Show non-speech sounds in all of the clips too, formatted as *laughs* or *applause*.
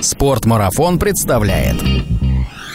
Спортмарафон представляет.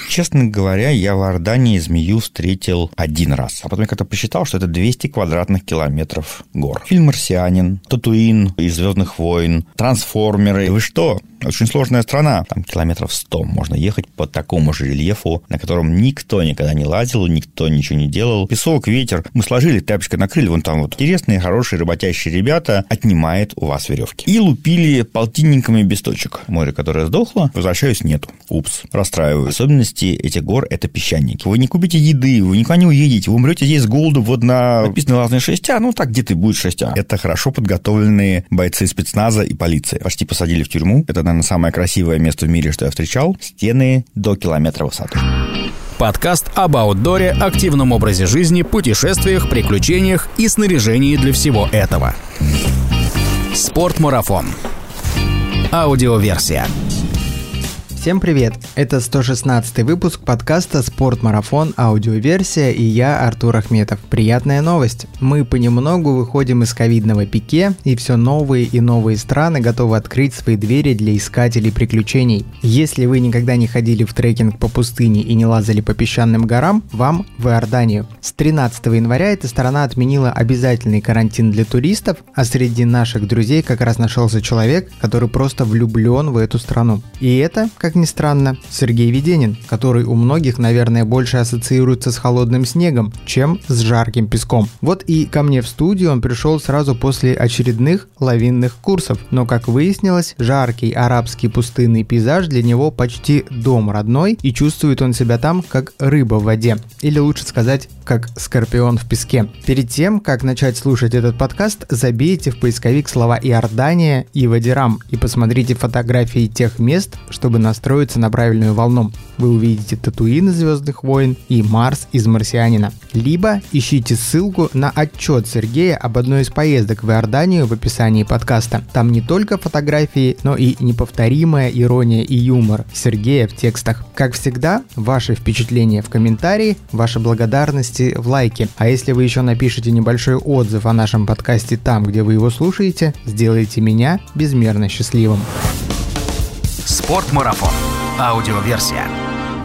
Честно говоря, я в Иордании змею встретил один раз. А потом я как-то посчитал, что это 200 квадратных километров гор. Фильм «Марсианин», «Татуин» из «Звездных войн», «Трансформеры». Вы что? Очень сложная страна. Там километров 100 можно ехать по такому же рельефу, на котором никто никогда не лазил, никто ничего не делал. Песок, ветер. Мы сложили, тряпочкой накрыли. Вон там вот интересные, хорошие, работящие ребята отнимает у вас веревки. И лупили полтинниками без точек. Море, которое сдохло, возвращаюсь, нету. Упс, расстраиваю. Особенности этих гор – это песчаники. Вы не купите еды, вы никуда не уедете, вы умрете здесь с голоду вот на написано разные шестя, ну так где-то будет шестя. Это хорошо подготовленные бойцы спецназа и полиции. Почти посадили в тюрьму. Это, наверное, самое красивое место в мире, что я встречал. Стены до километра высоты. Подкаст об аутдоре, активном образе жизни, путешествиях, приключениях и снаряжении для всего этого. Спортмарафон. Аудиоверсия. Всем привет! Это 116 выпуск подкаста «Спортмарафон. Аудиоверсия» и я, Артур Ахметов. Приятная новость! Мы понемногу выходим из ковидного пике, и все новые и новые страны готовы открыть свои двери для искателей приключений. Если вы никогда не ходили в трекинг по пустыне и не лазали по песчаным горам, вам в Иорданию. С 13 января эта страна отменила обязательный карантин для туристов, а среди наших друзей как раз нашелся человек, который просто влюблен в эту страну. И это, как ни странно, Сергей Веденин, который у многих, наверное, больше ассоциируется с холодным снегом, чем с жарким песком. Вот и ко мне в студию он пришел сразу после очередных лавинных курсов. Но, как выяснилось, жаркий арабский пустынный пейзаж для него почти дом родной, и чувствует он себя там, как рыба в воде. Или лучше сказать, как скорпион в песке. Перед тем, как начать слушать этот подкаст, забейте в поисковик слова Иордания и Вадирам и посмотрите фотографии тех мест, чтобы настроиться на правильную волну. Вы увидите Татуин из Звездных войн и Марс из Марсианина. Либо ищите ссылку на отчет Сергея об одной из поездок в Иорданию в описании подкаста. Там не только фотографии, но и неповторимая ирония и юмор Сергея в текстах. Как всегда, ваши впечатления в комментарии, ваша благодарности в лайке. А если вы еще напишите небольшой отзыв о нашем подкасте там, где вы его слушаете, сделайте меня безмерно счастливым. Спортмарафон. Аудиоверсия.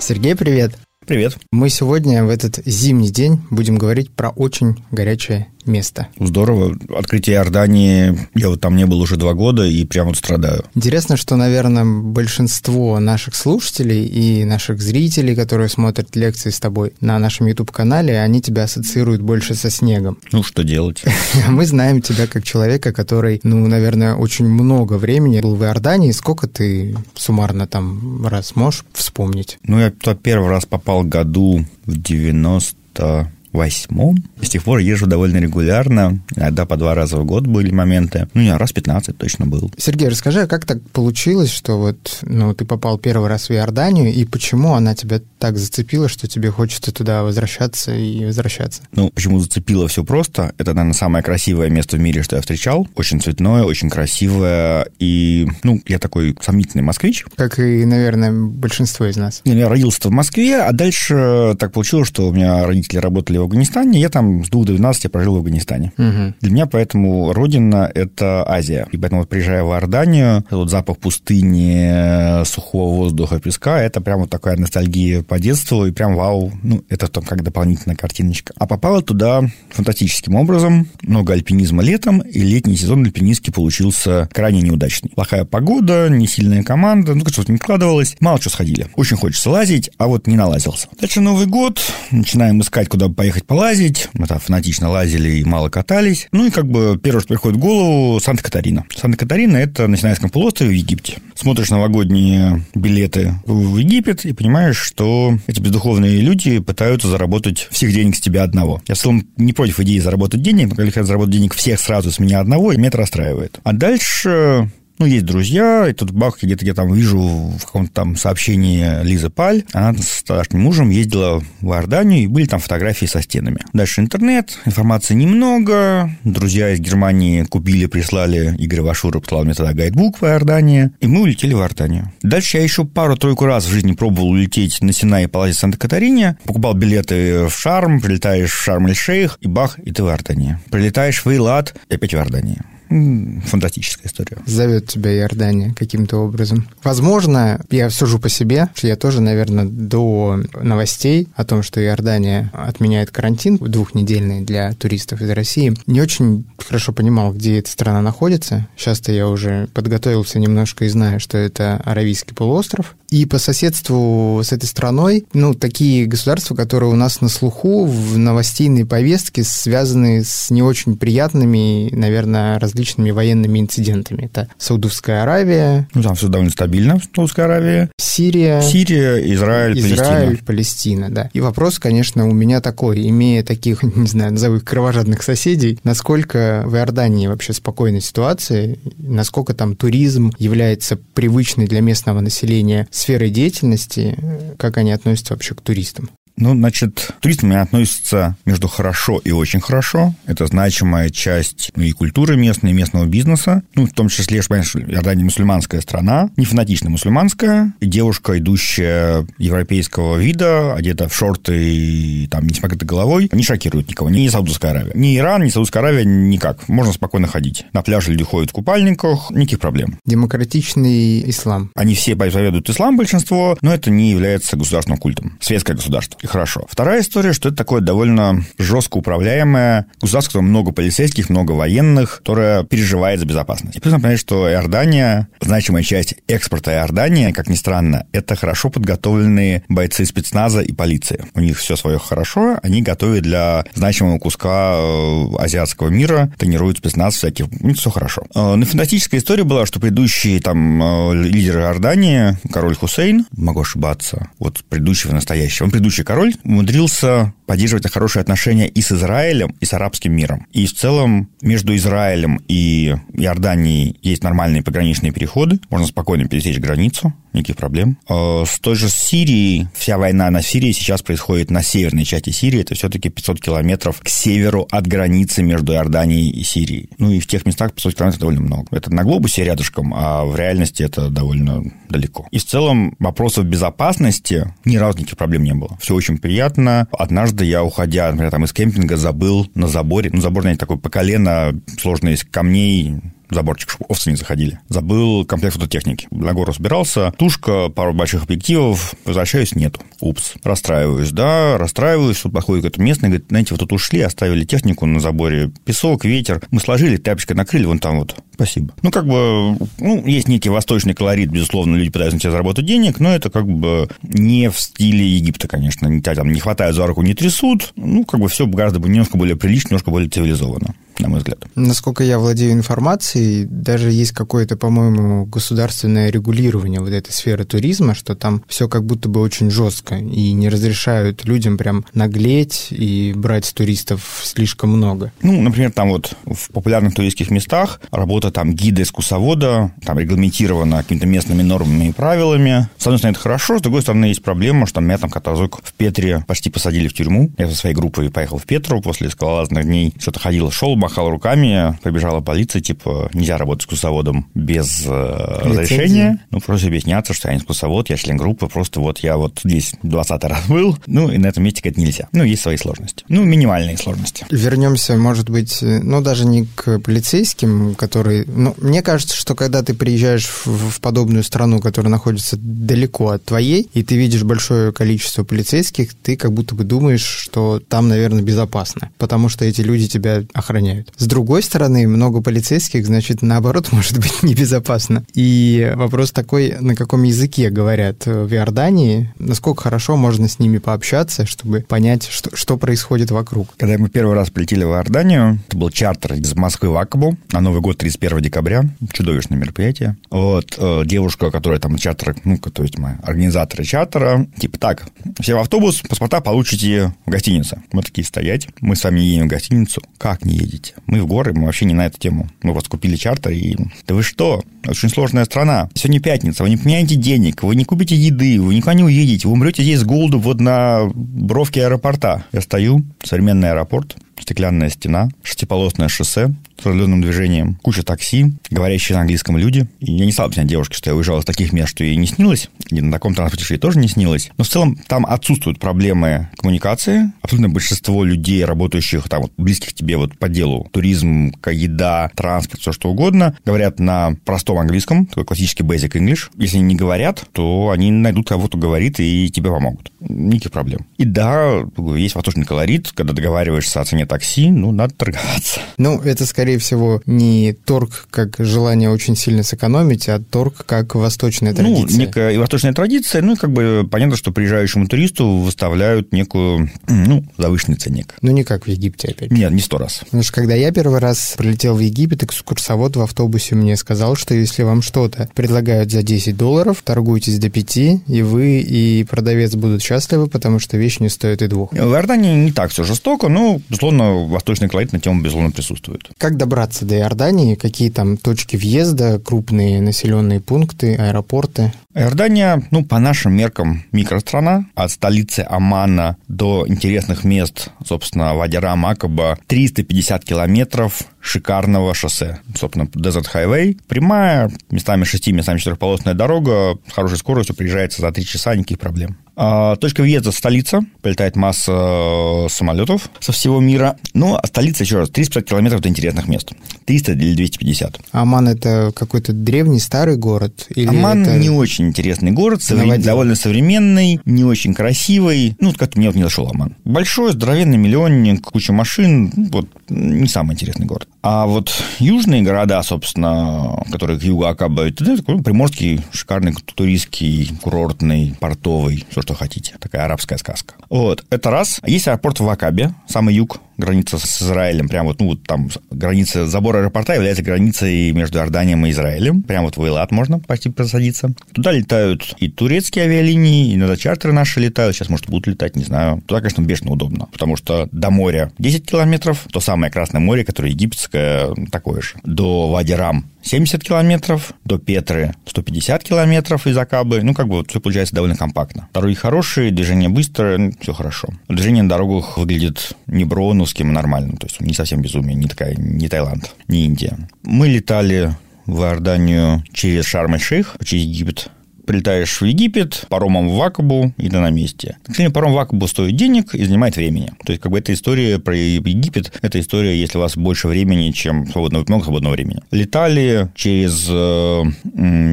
Сергей, привет. Привет. Мы сегодня в этот зимний день будем говорить про очень горячее место. Здорово. Открытие Иордании, я вот там не был уже два года и прям вот страдаю. Интересно, что, наверное, большинство наших слушателей и наших зрителей, которые смотрят лекции с тобой на нашем YouTube-канале, они тебя ассоциируют больше со снегом. Ну, что делать? *laughs* Мы знаем тебя как человека, который, ну, наверное, очень много времени был в Иордании. Сколько ты суммарно там раз можешь вспомнить? Ну, я первый раз попал году в 90 восьмом. С тех пор езжу довольно регулярно, иногда по два раза в год были моменты. Ну, не, раз 15 точно был. Сергей, расскажи, а как так получилось, что вот ну, ты попал первый раз в Иорданию, и почему она тебя так зацепила, что тебе хочется туда возвращаться и возвращаться? Ну, почему зацепило все просто? Это, наверное, самое красивое место в мире, что я встречал. Очень цветное, очень красивое, и, ну, я такой сомнительный москвич. Как и, наверное, большинство из нас. Я родился в Москве, а дальше так получилось, что у меня родители работали в Афганистане, я там с 2 до 12 прожил в Афганистане. Угу. Для меня поэтому родина – это Азия. И поэтому, вот, приезжая в Иорданию, вот запах пустыни, сухого воздуха, песка – это прям вот такая ностальгия по детству, и прям вау, ну, это там как дополнительная картиночка. А попала туда фантастическим образом, много альпинизма летом, и летний сезон альпинистский получился крайне неудачный. Плохая погода, не сильная команда, ну, что-то не вкладывалось, мало что сходили. Очень хочется лазить, а вот не налазился. Дальше Новый год, начинаем искать, куда бы поехать полазить. Мы там фанатично лазили и мало катались. Ну и как бы первое, что приходит в голову, Санта-Катарина. Санта-Катарина – это на Синайском полуострове в Египте. Смотришь новогодние билеты в Египет и понимаешь, что эти бездуховные люди пытаются заработать всех денег с тебя одного. Я в целом не против идеи заработать денег, но когда хотят заработать денег всех сразу с меня одного, меня это расстраивает. А дальше ну, есть друзья, и тут бах, где-то я там вижу в каком-то там сообщении Лиза Паль, она с тогдашним мужем ездила в Иорданию, и были там фотографии со стенами. Дальше интернет, информации немного, друзья из Германии купили, прислали, Игорь Вашуров прислал мне тогда гайдбук в Иордании, и мы улетели в Иорданию. Дальше я еще пару-тройку раз в жизни пробовал улететь на Синай и в Санта-Катарине, покупал билеты в Шарм, прилетаешь в Шарм-эль-Шейх, и бах, и ты в Иордании. Прилетаешь в Эйлат, и опять в Иордании. Фантастическая история. Зовет тебя Иордания каким-то образом. Возможно, я сужу по себе, что я тоже, наверное, до новостей о том, что Иордания отменяет карантин двухнедельный для туристов из России, не очень хорошо понимал, где эта страна находится. Сейчас-то я уже подготовился немножко и знаю, что это Аравийский полуостров. И по соседству с этой страной, ну, такие государства, которые у нас на слуху в новостейной повестке связаны с не очень приятными, наверное, различными военными инцидентами. Это Саудовская Аравия. Ну, там все довольно стабильно в Саудовской Аравии. Сирия. Сирия, Израиль, Израиль, Палестина. Палестина, да. И вопрос, конечно, у меня такой, имея таких, *laughs* не знаю, назову их кровожадных соседей, насколько в Иордании вообще спокойная ситуация, насколько там туризм является привычной для местного населения сферой деятельности, как они относятся вообще к туристам? Ну, значит, туризм у меня относится между хорошо и очень хорошо. Это значимая часть ну, и культуры местной, и местного бизнеса. Ну, в том числе, что, понимаешь, Иордания мусульманская страна, не фанатично мусульманская. И девушка, идущая европейского вида, одета в шорты и там не с покрытой головой, не шокирует никого. Ни Саудовская Аравия. Ни Иран, ни Саудовская Аравия никак. Можно спокойно ходить. На пляже люди ходят в купальниках, никаких проблем. Демократичный ислам. Они все поведут ислам, большинство, но это не является государственным культом. Светское государство хорошо. Вторая история, что это такое довольно жестко управляемое государство, которое много полицейских, много военных, которое переживает за безопасность. И нужно понять, что Иордания, значимая часть экспорта Иордания, как ни странно, это хорошо подготовленные бойцы спецназа и полиции. У них все свое хорошо, они готовы для значимого куска э, азиатского мира, тренируют спецназ всяких, у них все хорошо. Э, но фантастическая история была, что предыдущий там э, лидер Иордании, король Хусейн, могу ошибаться, вот предыдущего настоящего, он предыдущий король, умудрился поддерживать хорошие отношения и с Израилем, и с арабским миром. И в целом между Израилем и Иорданией есть нормальные пограничные переходы. Можно спокойно пересечь границу, никаких проблем. А с той же Сирией, вся война на Сирии сейчас происходит на северной части Сирии. Это все-таки 500 километров к северу от границы между Иорданией и Сирией. Ну и в тех местах 500 километров довольно много. Это на глобусе рядышком, а в реальности это довольно далеко. И в целом вопросов безопасности ни разу никаких проблем не было. Все очень приятно. Однажды я, уходя, например, там из кемпинга, забыл на заборе, ну, забор, знаете, такой по колено, сложный из камней, заборчик, чтобы овцы не заходили. Забыл комплект фототехники. На гору собирался, тушка, пару больших объективов, возвращаюсь, нету. Упс. Расстраиваюсь, да, расстраиваюсь. Тут подходит какой-то местный, говорит, знаете, вы тут ушли, оставили технику на заборе, песок, ветер. Мы сложили, тряпочкой накрыли, вон там вот. Спасибо. Ну, как бы, ну, есть некий восточный колорит, безусловно, люди пытаются на тебя заработать денег, но это как бы не в стиле Египта, конечно. Тебя там не хватают за руку, не трясут. Ну, как бы все гораздо немножко более прилично, немножко более цивилизованно на мой взгляд. Насколько я владею информацией, даже есть какое-то, по-моему, государственное регулирование вот этой сферы туризма, что там все как будто бы очень жестко и не разрешают людям прям наглеть и брать туристов слишком много. Ну, например, там вот в популярных туристских местах работа там гида экскурсовода там регламентирована какими-то местными нормами и правилами. С одной стороны, это хорошо, с другой стороны, есть проблема, что меня там как в Петре почти посадили в тюрьму. Я со своей группой поехал в Петру после скалолазных дней, что-то ходил, шел, махал руками, побежала полиция, типа, нельзя работать с курсоводом без э, разрешения. Ну, просто объясняться, что я не курсовод, я член группы, просто вот я вот здесь 20 раз был, ну, и на этом месте это нельзя. Ну, есть свои сложности. Ну, минимальные сложности. Вернемся, может быть, ну, даже не к полицейским, которые... Ну, мне кажется, что когда ты приезжаешь в, в подобную страну, которая находится далеко от твоей, и ты видишь большое количество полицейских, ты как будто бы думаешь, что там, наверное, безопасно, потому что эти люди тебя охраняют охраняют. С другой стороны, много полицейских, значит, наоборот, *laughs* может быть небезопасно. И вопрос такой, на каком языке говорят в Иордании, насколько хорошо можно с ними пообщаться, чтобы понять, что, что происходит вокруг. Когда мы первый раз прилетели в Иорданию, это был чартер из Москвы в Акабу на Новый год 31 декабря, чудовищное мероприятие. Вот, э, девушка, которая там чартер, ну, то есть мы организаторы чартера, типа, так, все в автобус, паспорта получите в гостинице. Мы такие стоять, мы с вами едем в гостиницу. Как не едете? Ездить. Мы в горы, мы вообще не на эту тему. Мы вот купили чартер, и да вы что? Очень сложная страна. Сегодня пятница, вы не поменяете денег, вы не купите еды, вы никуда не уедете, вы умрете здесь с голоду вот на бровке аэропорта. Я стою, современный аэропорт, стеклянная стена, шестиполосное шоссе, с разделенным движением, куча такси, говорящие на английском люди. И я не стал объяснять девушке, что я уезжал из таких мест, что ей не снилось, и на таком транспорте, ей тоже не снилось. Но в целом там отсутствуют проблемы коммуникации. Абсолютно большинство людей, работающих там, вот, близких тебе вот по делу, туризм, еда, транспорт, все что угодно, говорят на простом английском, такой классический basic English. Если не говорят, то они найдут кого, кто говорит, и тебе помогут. Никаких проблем. И да, есть восточный колорит, когда договариваешься о цене такси, ну, надо торговаться. *laughs* Ну, это, скорее всего, не торг как желание очень сильно сэкономить, а торг как восточная ну, традиция. Ну, некая и восточная традиция, ну, и как бы понятно, что приезжающему туристу выставляют некую, *clears throat* ну, завышенный ценник. Ну, не как в Египте, опять. Нет, не сто раз. Потому что, когда я первый раз прилетел в Египет, экскурсовод в автобусе мне сказал, что если вам что-то предлагают за 10 долларов, торгуйтесь до 5, и вы, и продавец будут счастливы, потому что вещь не стоит и двух. В Иордании не так все жестоко, но, безусловно, восточный колорит на тему, безусловно, присутствует. Как добраться до Иордании? Какие там точки въезда, крупные населенные пункты, аэропорты? Иордания, ну, по нашим меркам, микространа. От столицы Амана до интересных мест, собственно, Вадира, Макаба, 350 километров шикарного шоссе. Собственно, Desert Highway. Прямая, местами 6, местами 4-полосная дорога, с хорошей скоростью приезжается за 3 часа, никаких проблем. А, точка въезда – столица. Полетает масса э, самолетов со всего мира. Ну, а столица, еще раз, 350 километров до интересных мест. 300 или 250. Аман – это какой-то древний старый город? Или Аман это... не очень интересный город, современ... довольно современный, не очень красивый. Ну, как-то мне вот не зашел Аман. Большой, здоровенный миллионник, куча машин. Ну, вот не самый интересный город. А вот южные города, собственно, которые к югу Акаба, это такой приморский, шикарный туристский, курортный, портовый, все, что хотите. Такая арабская сказка. Вот, это раз. Есть аэропорт в Акабе, самый юг, граница с Израилем, прям вот, ну, вот там граница, забор аэропорта является границей между Иорданием и Израилем. Прям вот в Эйлат можно почти просадиться. Туда летают и турецкие авиалинии, иногда чартеры наши летают. Сейчас, может, будут летать, не знаю. Туда, конечно, бешено удобно, потому что до моря 10 километров, то самое Красное море, которое египетское, такое же. До Вадирам 70 километров, до Петры 150 километров из Акабы. Ну, как бы вот все получается довольно компактно. Дороги хорошие, движение быстрое, ну, все хорошо. Движение на дорогах выглядит не броуновским, а нормально. То есть не совсем безумие, не такая, не Таиланд, не Индия. Мы летали в Иорданию через Шарм-эль-Шейх, через Египет, прилетаешь в Египет, паромом в Акабу, и ты на месте. К сожалению, паром в Акабу стоит денег и занимает времени. То есть, как бы эта история про Египет, это история, если у вас больше времени, чем свободного, много свободного времени. Летали через э,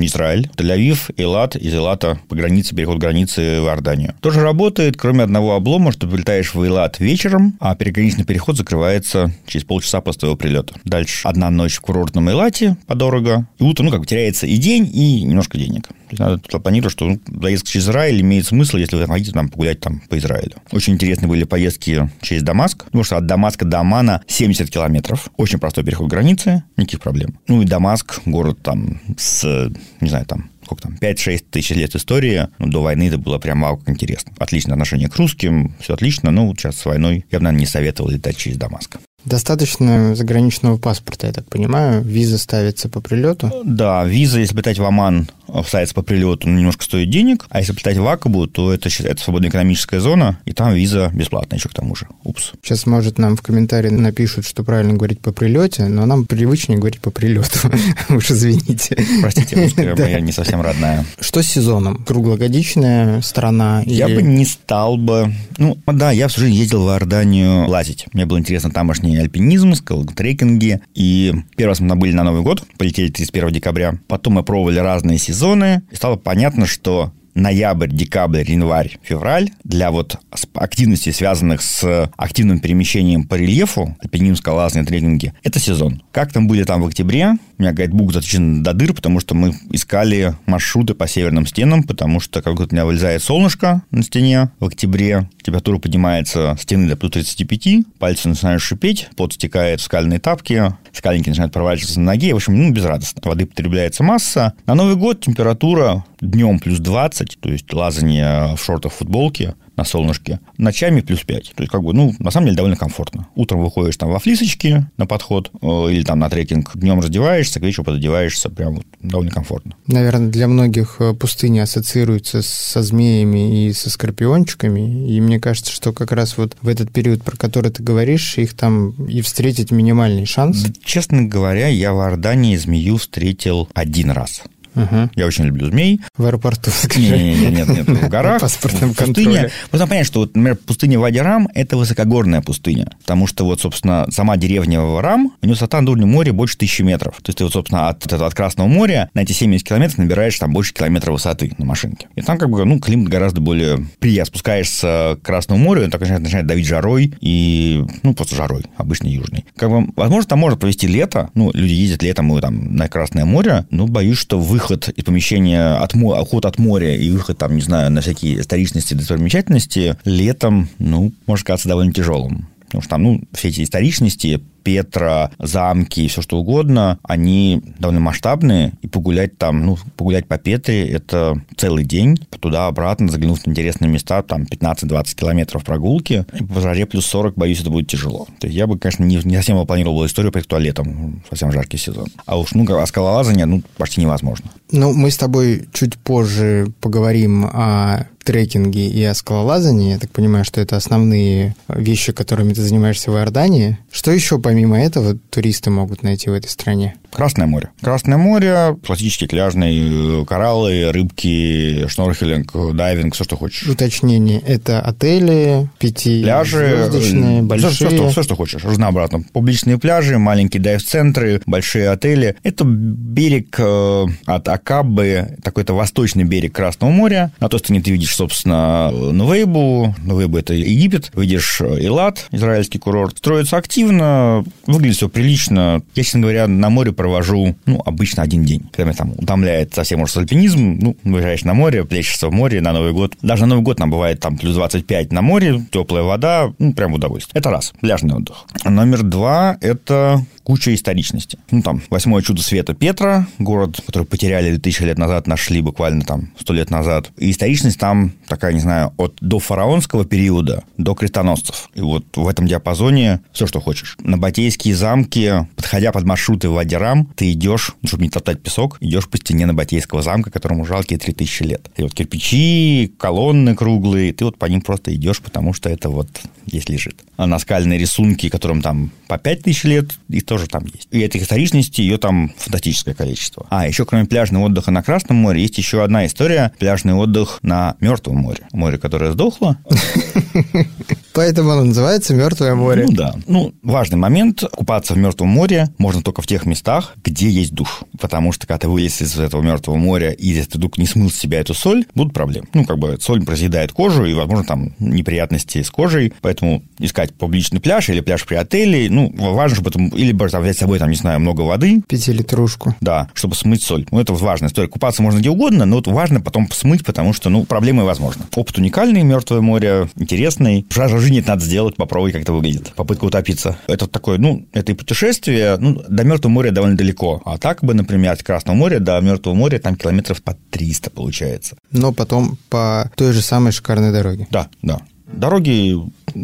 Израиль, Тель-Авив, Элат, из Элата по границе, переход границы в Иорданию. Тоже работает, кроме одного облома, что ты в Элат вечером, а переграничный переход закрывается через полчаса после твоего прилета. Дальше одна ночь в курортном Элате подорого, и утром, ну, как бы теряется и день, и немножко денег. Надо планировать, что ну, заезд через Израиль имеет смысл, если вы хотите там погулять там по Израилю. Очень интересные были поездки через Дамаск, потому что от Дамаска до Амана 70 километров. Очень простой переход границы, никаких проблем. Ну и Дамаск, город там с, не знаю, там сколько там, 5-6 тысяч лет истории, ну, до войны это было прям вау, как интересно. Отличное отношение к русским, все отлично, но вот сейчас с войной я бы, наверное, не советовал летать через Дамаск. Достаточно заграничного паспорта, я так понимаю. Виза ставится по прилету? Да, виза, если летать в Оман, ставится по прилету, немножко стоит денег. А если летать в Акабу, то это считается свободная экономическая зона, и там виза бесплатная еще к тому же. Упс. Сейчас, может, нам в комментарии напишут, что правильно говорить по прилете, но нам привычнее говорить по прилету. *laughs* Уж извините. Простите, *laughs* русская моя не совсем родная. Что с сезоном? Круглогодичная страна? Я бы не стал бы... Ну, да, я всю жизнь ездил в Иорданию лазить. Мне было интересно тамошний альпинизм, трекинги. И первый раз мы были на Новый год, полетели 31 декабря. Потом мы пробовали разные сезоны. И стало понятно, что ноябрь, декабрь, январь, февраль для вот активностей, связанных с активным перемещением по рельефу, альпинизм, скалолазные трекинги, это сезон. Как там были там в октябре, у меня гайдбук заточен до дыр, потому что мы искали маршруты по северным стенам, потому что как у меня вылезает солнышко на стене в октябре, температура поднимается стены до плюс 35, пальцы начинают шипеть, пот стекает в скальные тапки, скальники начинают проворачиваться на ноге, в общем, ну, безрадостно. Воды потребляется масса. На Новый год температура днем плюс 20, то есть лазание в шортах, футболке, на солнышке, ночами плюс 5. То есть, как бы, ну, на самом деле, довольно комфортно. Утром выходишь там во флисочке на подход э, или там на трекинг, днем раздеваешься, к вечеру пододеваешься, прям вот довольно комфортно. Наверное, для многих э, пустыни ассоциируются со змеями и со скорпиончиками, и мне кажется, что как раз вот в этот период, про который ты говоришь, их там и встретить минимальный шанс. Честно говоря, я в Иордании змею встретил один раз. Угу. Я очень люблю змей. В аэропорту, скажи. Нет, нет, нет, в горах. *laughs* паспортном контроле. Нужно понять, что, вот, например, пустыня Вадирам – это высокогорная пустыня, потому что вот, собственно, сама деревня Варам, у нее высота над уровнем моря больше тысячи метров. То есть ты вот, собственно, от, от Красного моря на эти 70 километров набираешь там больше километра высоты на машинке. И там как бы, ну, климат гораздо более приятный. Спускаешься к Красному морю, он так начинает, начинает давить жарой и, ну, просто жарой, обычный южный. Как бы, возможно, там можно провести лето, ну, люди ездят летом и там на Красное море, но боюсь, что выход выход из помещения, от, уход от моря и выход, там, не знаю, на всякие историчности, достопримечательности летом, ну, может казаться довольно тяжелым. Потому что там, ну, все эти историчности, Петра, замки и все что угодно, они довольно масштабные, и погулять там, ну, погулять по Петре – это целый день, туда-обратно, заглянув в интересные места, там 15-20 километров прогулки, и по жаре плюс 40, боюсь, это будет тяжело. То есть я бы, конечно, не, не совсем планировал историю поехать туалетом, совсем жаркий сезон. А уж, ну, а скалолазание, ну, почти невозможно. Ну, мы с тобой чуть позже поговорим о трекинге и о скалолазании. Я так понимаю, что это основные вещи, которыми ты занимаешься в Иордании. Что еще помимо этого туристы могут найти в этой стране? Красное море. Красное море, классические пляжные кораллы, рыбки, шнорхелинг, дайвинг, все, что хочешь. Уточнение. Это отели, пяти пляжи, большие. Все, все, что, все, что хочешь, разнообразно. Публичные пляжи, маленькие дайв-центры, большие отели. Это берег э, от Акабы, такой-то восточный берег Красного моря. На той стороне ты видишь собственно, Нувейбу. Нувейбу – это Египет. Видишь Илат, израильский курорт. Строится активно, выглядит все прилично. Я, честно говоря, на море провожу, ну, обычно один день. Когда меня там утомляет совсем уж альпинизм, ну, выезжаешь на море, плещешься в море на Новый год. Даже на Новый год нам бывает там плюс 25 на море, теплая вода, ну, прям удовольствие. Это раз, пляжный отдых. Номер два – это куча историчности. Ну, там, восьмое чудо света Петра, город, который потеряли тысячи лет назад, нашли буквально там сто лет назад. И историчность там такая, не знаю, от до фараонского периода до крестоносцев. И вот в этом диапазоне все, что хочешь. На Батейские замки, подходя под маршруты в Вадирам, ты идешь, чтобы не топтать песок, идешь по стене на Батейского замка, которому жалкие три тысячи лет. И вот кирпичи, колонны круглые, ты вот по ним просто идешь, потому что это вот здесь лежит. А наскальные рисунки, которым там по пять тысяч лет, их тоже там есть. И этой историчности ее там фантастическое количество. А еще кроме пляжного отдыха на Красном море, есть еще одна история – пляжный отдых на Мертвом море. Море, которое сдохло. Поэтому оно называется Мертвое море. Ну да. Ну, важный момент. Купаться в Мертвом море можно только в тех местах, где есть душ. Потому что, когда ты вылез из этого Мертвого моря, и если ты вдруг не смыл с себя эту соль, будут проблемы. Ну, как бы соль разъедает кожу, и, возможно, там неприятности с кожей. Поэтому искать публичный пляж или пляж при отеле, ну, важно, чтобы это, или там, взять с собой, там, не знаю, много воды. Пятилитрушку. Да, чтобы смыть соль. Ну, это важная история. Купаться можно где угодно, но вот важно потом смыть, потому что, ну, проблемы возможны. Опыт уникальный, Мертвое море, интересный. Жажа жизни это надо сделать, попробуй, как это выглядит. Попытка утопиться. Это такое, ну, это и путешествие, ну, до Мертвого моря довольно далеко. А так бы, например, от Красного моря до Мертвого моря там километров по 300 получается. Но потом по той же самой шикарной дороге. Да, да. Дороги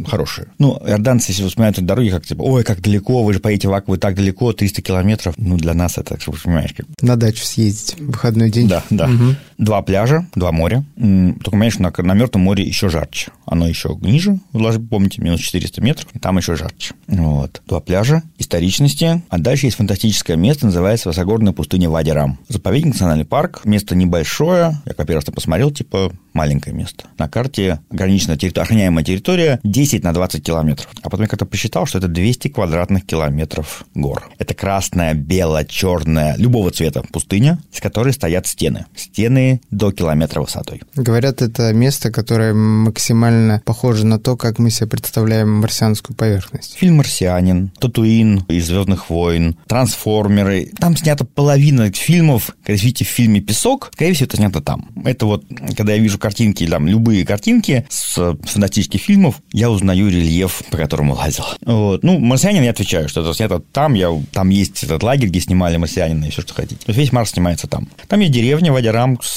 хорошие. Ну, иорданцы, если вспоминают эти дороги, как типа, ой, как далеко, вы же поедете в Акву так далеко, 300 километров. Ну, для нас это, чтобы понимаешь, как... На дачу съездить в выходной день. Да, да. Угу. Два пляжа, два моря. Только, понимаешь, на, на Мертвом море еще жарче. Оно еще ниже, вы помните, минус 400 метров, и там еще жарче. Вот. Два пляжа, историчности. А дальше есть фантастическое место, называется Высогорная пустыня Вадирам. Заповедник, национальный парк. Место небольшое. Я как раз посмотрел, типа, маленькое место. На карте ограниченная территория, охраняемая территория 10 на 20 километров. А потом я как-то посчитал, что это 200 квадратных километров гор. Это красная, белая, черная, любого цвета пустыня, с которой стоят стены. Стены до километра высотой. Говорят, это место, которое максимально похоже на то, как мы себе представляем марсианскую поверхность. Фильм «Марсианин», «Татуин» из «Звездных войн», «Трансформеры». Там снята половина фильмов. Когда видите в фильме «Песок», скорее всего, это снято там. Это вот, когда я вижу картинки, там, любые картинки с фантастических фильмов, я узнаю рельеф, по которому лазил. Вот. Ну, «Марсианин» я отвечаю, что это снято там, я, там есть этот лагерь, где снимали «Марсианина» и все, что хотите. То есть весь Марс снимается там. Там есть деревня Вадярам с,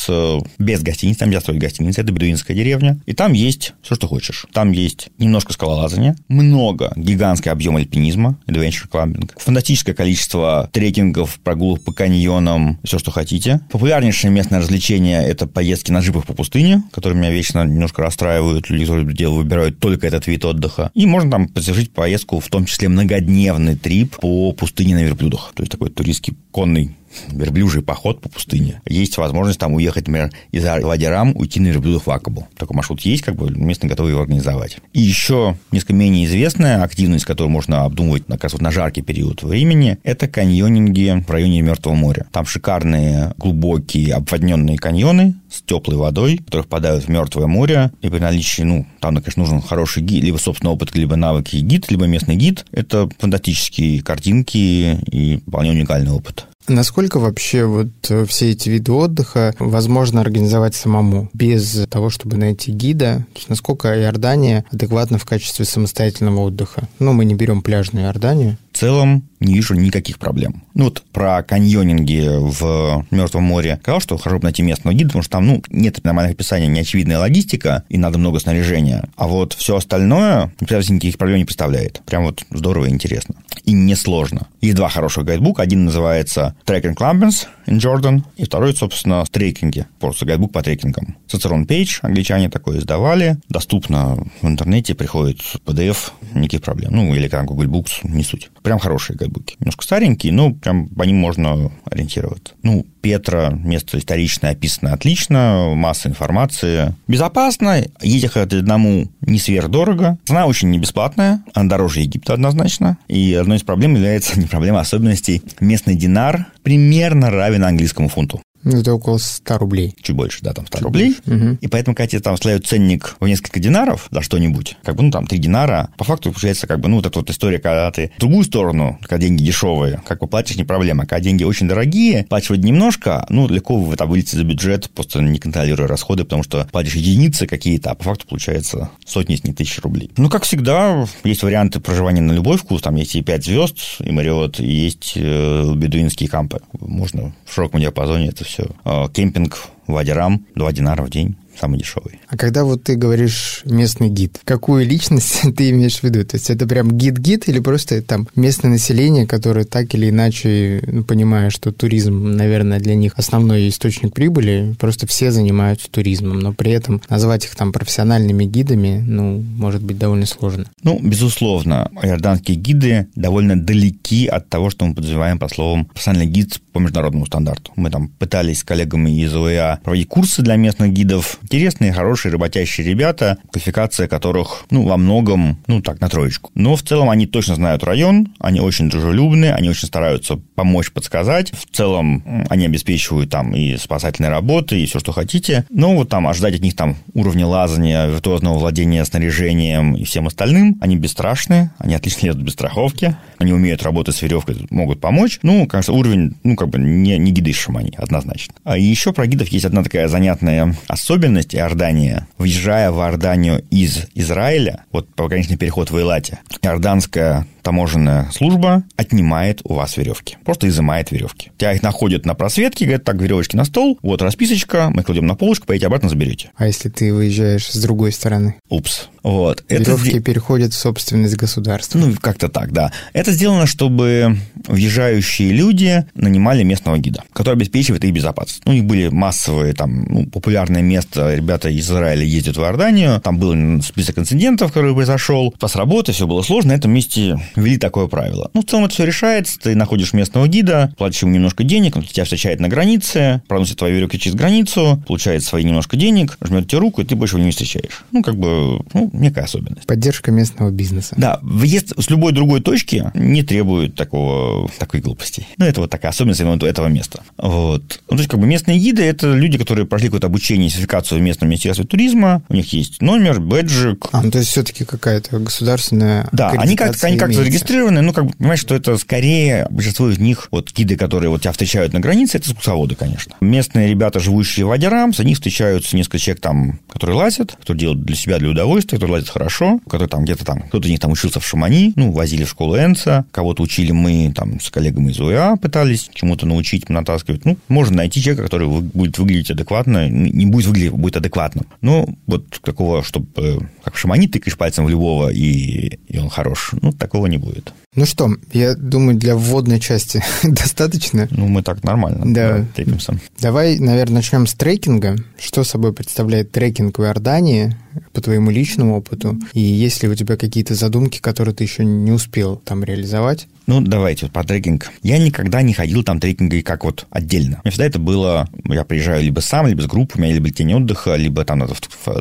без гостиниц, там нельзя строить гостиницы, это бедуинская деревня. И там есть все, что хочешь. Там есть немножко скалолазания, много, гигантский объем альпинизма, adventure climbing, фантастическое количество трекингов, прогулок по каньонам, все, что хотите. Популярнейшее местное развлечение – это поездки на джипах по пустыне, которые меня вечно немножко расстраивают. Люди, которые дело выбирают только этот вид отдыха. И можно там совершить поездку, в том числе многодневный трип по пустыне на верблюдах. То есть такой туристский конный верблюжий поход по пустыне. Есть возможность там уехать, например, из Вадирам, уйти на верблюдах в Акабу. Такой маршрут есть, как бы местные готовы его организовать. И еще несколько менее известная активность, которую можно обдумывать как раз вот на жаркий период времени, это каньонинги в районе Мертвого моря. Там шикарные, глубокие, обводненные каньоны с теплой водой, которые впадают в Мертвое море. И при наличии, ну, там, конечно, нужен хороший гид, либо, собственно, опыт, либо навыки гид, либо местный гид. Это фантастические картинки и вполне уникальный опыт. Насколько вообще вот э, все эти виды отдыха возможно организовать самому, без того, чтобы найти гида? То есть насколько Иордания адекватна в качестве самостоятельного отдыха? Ну, мы не берем пляжную Иорданию. В целом не вижу никаких проблем. Ну вот про каньонинги в Мертвом море сказал, что бы найти местного гида, потому что там ну, нет нормальных описаний, неочевидная логистика, и надо много снаряжения. А вот все остальное, никаких проблем не представляет. Прям вот здорово и интересно. И несложно. Есть два хороших гайдбука. Один называется Trekking Clubbins in Jordan, и второй, собственно, трекинги. Просто гайдбук по трекингам. Cicerone Page, англичане такое издавали. Доступно в интернете, приходит PDF, никаких проблем. Ну, или как Google Books, не суть прям хорошие гайдбуки. Немножко старенькие, но прям по ним можно ориентироваться. Ну, Петра, место историчное описано отлично, масса информации. Безопасно, ехать одному не сверхдорого. Цена очень не бесплатная, она дороже Египта однозначно. И одной из проблем является, *laughs* не проблема, а особенностей, местный динар примерно равен английскому фунту. Ну, это около 100 рублей. Чуть больше, да, там 100 Чуть рублей. Угу. И поэтому, когда тебе там слают ценник в несколько динаров за что-нибудь, как бы, ну, там, 3 динара, по факту получается, как бы, ну, вот эта вот история, когда ты в другую сторону, когда деньги дешевые, как бы платишь, не проблема. Когда деньги очень дорогие, платишь немножко, ну, легко вы там вылетите за бюджет, просто не контролируя расходы, потому что платишь единицы какие-то, а по факту получается сотни, если не тысячи рублей. Ну, как всегда, есть варианты проживания на любой вкус, там есть и 5 звезд, и Мариот, и есть э, бедуинские кампы. Можно в широком диапазоне это все. Э, кемпинг кемпинг Вади-Рам, 2 динара в день самый дешевый. А когда вот ты говоришь местный гид, какую личность *laughs* ты имеешь в виду? То есть это прям гид-гид или просто там местное население, которое так или иначе, ну, понимая, что туризм, наверное, для них основной источник прибыли, просто все занимаются туризмом, но при этом назвать их там профессиональными гидами, ну, может быть довольно сложно. Ну, безусловно, иорданские гиды довольно далеки от того, что мы подразумеваем по словам профессиональный гид по международному стандарту. Мы там пытались с коллегами из УИАА проводить курсы для местных гидов, интересные, хорошие, работящие ребята, квалификация которых, ну, во многом, ну, так, на троечку. Но в целом они точно знают район, они очень дружелюбные, они очень стараются помочь, подсказать. В целом они обеспечивают там и спасательные работы, и все, что хотите. Но вот там ожидать от них там уровня лазания, виртуозного владения снаряжением и всем остальным, они бесстрашные, они отлично лезут без страховки, они умеют работать с веревкой, могут помочь. Ну, кажется, уровень, ну, как бы не, не гиды шамани, однозначно. А еще про гидов есть одна такая занятная особенность, особенность Иордания, въезжая в Иорданию из Израиля, вот пограничный переход в Эйлате, иорданская таможенная служба отнимает у вас веревки. Просто изымает веревки. Тебя их находят на просветке, говорят, так, веревочки на стол, вот расписочка, мы кладем на полочку, поедете обратно, заберете. А если ты выезжаешь с другой стороны? Упс. Вот. Веревки это... переходят в собственность государства. Ну, как-то так, да. Это сделано, чтобы въезжающие люди нанимали местного гида, который обеспечивает их безопасность. Ну, у них были массовые, там, ну, популярное место, ребята из Израиля ездят в Иорданию, там был список инцидентов, который произошел, по работы, все было сложно, на этом месте ввели такое правило. Ну, в целом это все решается, ты находишь местного гида, платишь ему немножко денег, он тебя встречает на границе, проносит твои веревки через границу, получает свои немножко денег, жмет тебе руку, и ты больше его не встречаешь. Ну, как бы, ну, некая особенность. Поддержка местного бизнеса. Да, въезд с любой другой точки не требует такого, такой глупости. Ну, это вот такая особенность этого места. Вот. Ну, то есть, как бы местные гиды – это люди, которые прошли какое-то обучение, сертификацию в местном министерстве туризма, у них есть номер, бэджик. А, ну, то есть, все-таки какая-то государственная Да, они как-то, они как-то зарегистрированы, ну, как бы, понимаешь, что это скорее большинство из них, вот гиды, которые вот тебя встречают на границе, это экскурсоводы, конечно. Местные ребята, живущие в Адирам, за них встречаются несколько человек там, которые лазят, кто делают для себя, для удовольствия, кто лазит хорошо, который там где-то там, кто-то из них там учился в Шамани, ну, возили в школу Энца, кого-то учили мы там с коллегами из УА, пытались чему-то научить, натаскивать. Ну, можно найти человека, который будет выглядеть адекватно, не будет выглядеть, будет адекватным. Но вот такого, чтобы э, как в Шамани тыкаешь пальцем в любого, и, и он хорош, ну, такого не будет. Ну что, я думаю, для вводной части *laughs* достаточно. Ну, мы так нормально да. трекимся. Давай, наверное, начнем с трекинга. Что собой представляет трекинг в Иордании, по твоему личному опыту? И есть ли у тебя какие-то задумки, которые ты еще не успел там реализовать? Ну, давайте вот по трекинг. Я никогда не ходил там трекингой как вот отдельно. Мне всегда это было, я приезжаю либо сам, либо с группами, либо тень отдыха, либо там надо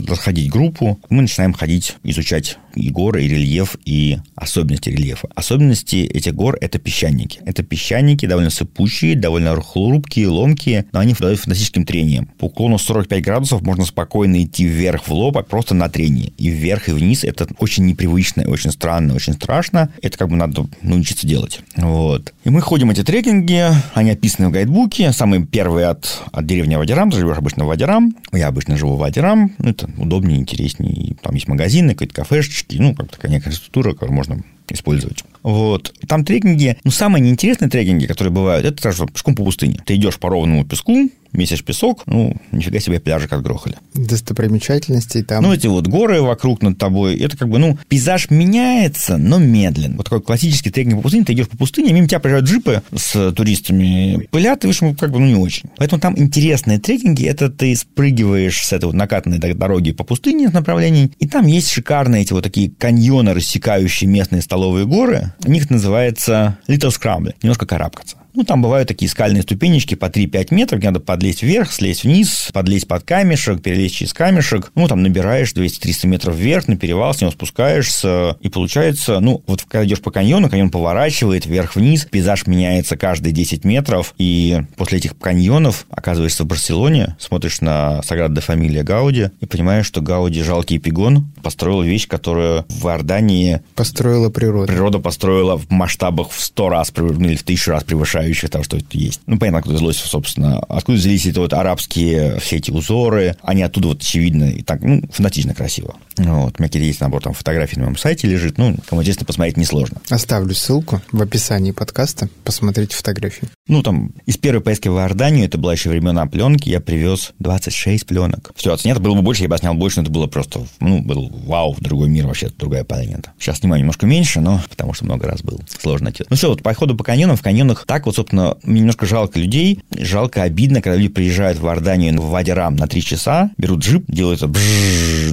заходить группу. Мы начинаем ходить, изучать и горы, и рельеф, и особенности рельефа. Особенности этих гор – это песчаники. Это песчаники довольно сыпучие, довольно хрупкие, ломкие, но они обладают фантастическим трением. По уклону 45 градусов можно спокойно идти вверх в лоб, а просто на трении. И вверх, и вниз – это очень непривычно, очень странно, очень страшно. Это как бы надо научиться делать. Вот. И мы ходим эти трекинги, они описаны в гайдбуке. Самый первый от, от деревни Вадирам, ты живешь обычно в Вадирам. Я обычно живу в Вадирам. Ну, это удобнее, интереснее. Там есть магазины, какие-то кафешечки, ну, как такая некая структура, которую можно использовать. Вот. Там трекинги, ну, самые неинтересные трекинги, которые бывают, это сразу пешком по пустыне. Ты идешь по ровному песку, месяц песок, ну, нифига себе пляжи как грохали. Достопримечательностей там. Ну, эти вот горы вокруг над тобой, это как бы, ну, пейзаж меняется, но медленно. Вот такой классический трекинг по пустыне, ты идешь по пустыне, мимо тебя проезжают джипы с туристами, пылят, и, в общем, как бы, ну, не очень. Поэтому там интересные трекинги, это ты спрыгиваешь с этой вот накатанной дороги по пустыне направлений, и там есть шикарные эти вот такие каньоны, рассекающие местные столовые горы. У них называется Little Scramble, немножко карабкаться. Ну, там бывают такие скальные ступенечки по 3-5 метров, где надо подлезть вверх, слезть вниз, подлезть под камешек, перелезть через камешек. Ну, там набираешь 200-300 метров вверх, на перевал, с него спускаешься, и получается, ну, вот когда идешь по каньону, каньон поворачивает вверх-вниз, пейзаж меняется каждые 10 метров, и после этих каньонов оказываешься в Барселоне, смотришь на Саграда Фамилия Гауди и понимаешь, что Гауди жалкий пигон построил вещь, которую в Иордании... Построила природа. Природа построила в масштабах в 100 раз или в тысячу раз превышая составляющих того, что это есть. Ну, понятно, откуда взялось, собственно, откуда взялись эти вот арабские все эти узоры, они оттуда вот очевидно и так, ну, фанатично красиво. Вот, у меня есть набор там фотографий на моем сайте лежит, ну, кому интересно посмотреть, несложно. Оставлю ссылку в описании подкаста, посмотрите фотографии. Ну, там, из первой поездки в Иорданию, это была еще времена пленки, я привез 26 пленок. Все, оценят, было бы больше, я бы снял больше, но это было просто, ну, был вау, другой мир вообще, другая планета. Сейчас снимаю немножко меньше, но потому что много раз был. Сложно. Ну все, вот по ходу по каньонам, в каньонах так вот собственно, мне немножко жалко людей, жалко, обидно, когда люди приезжают в Иорданию в Вадирам на 3 часа, берут джип, делают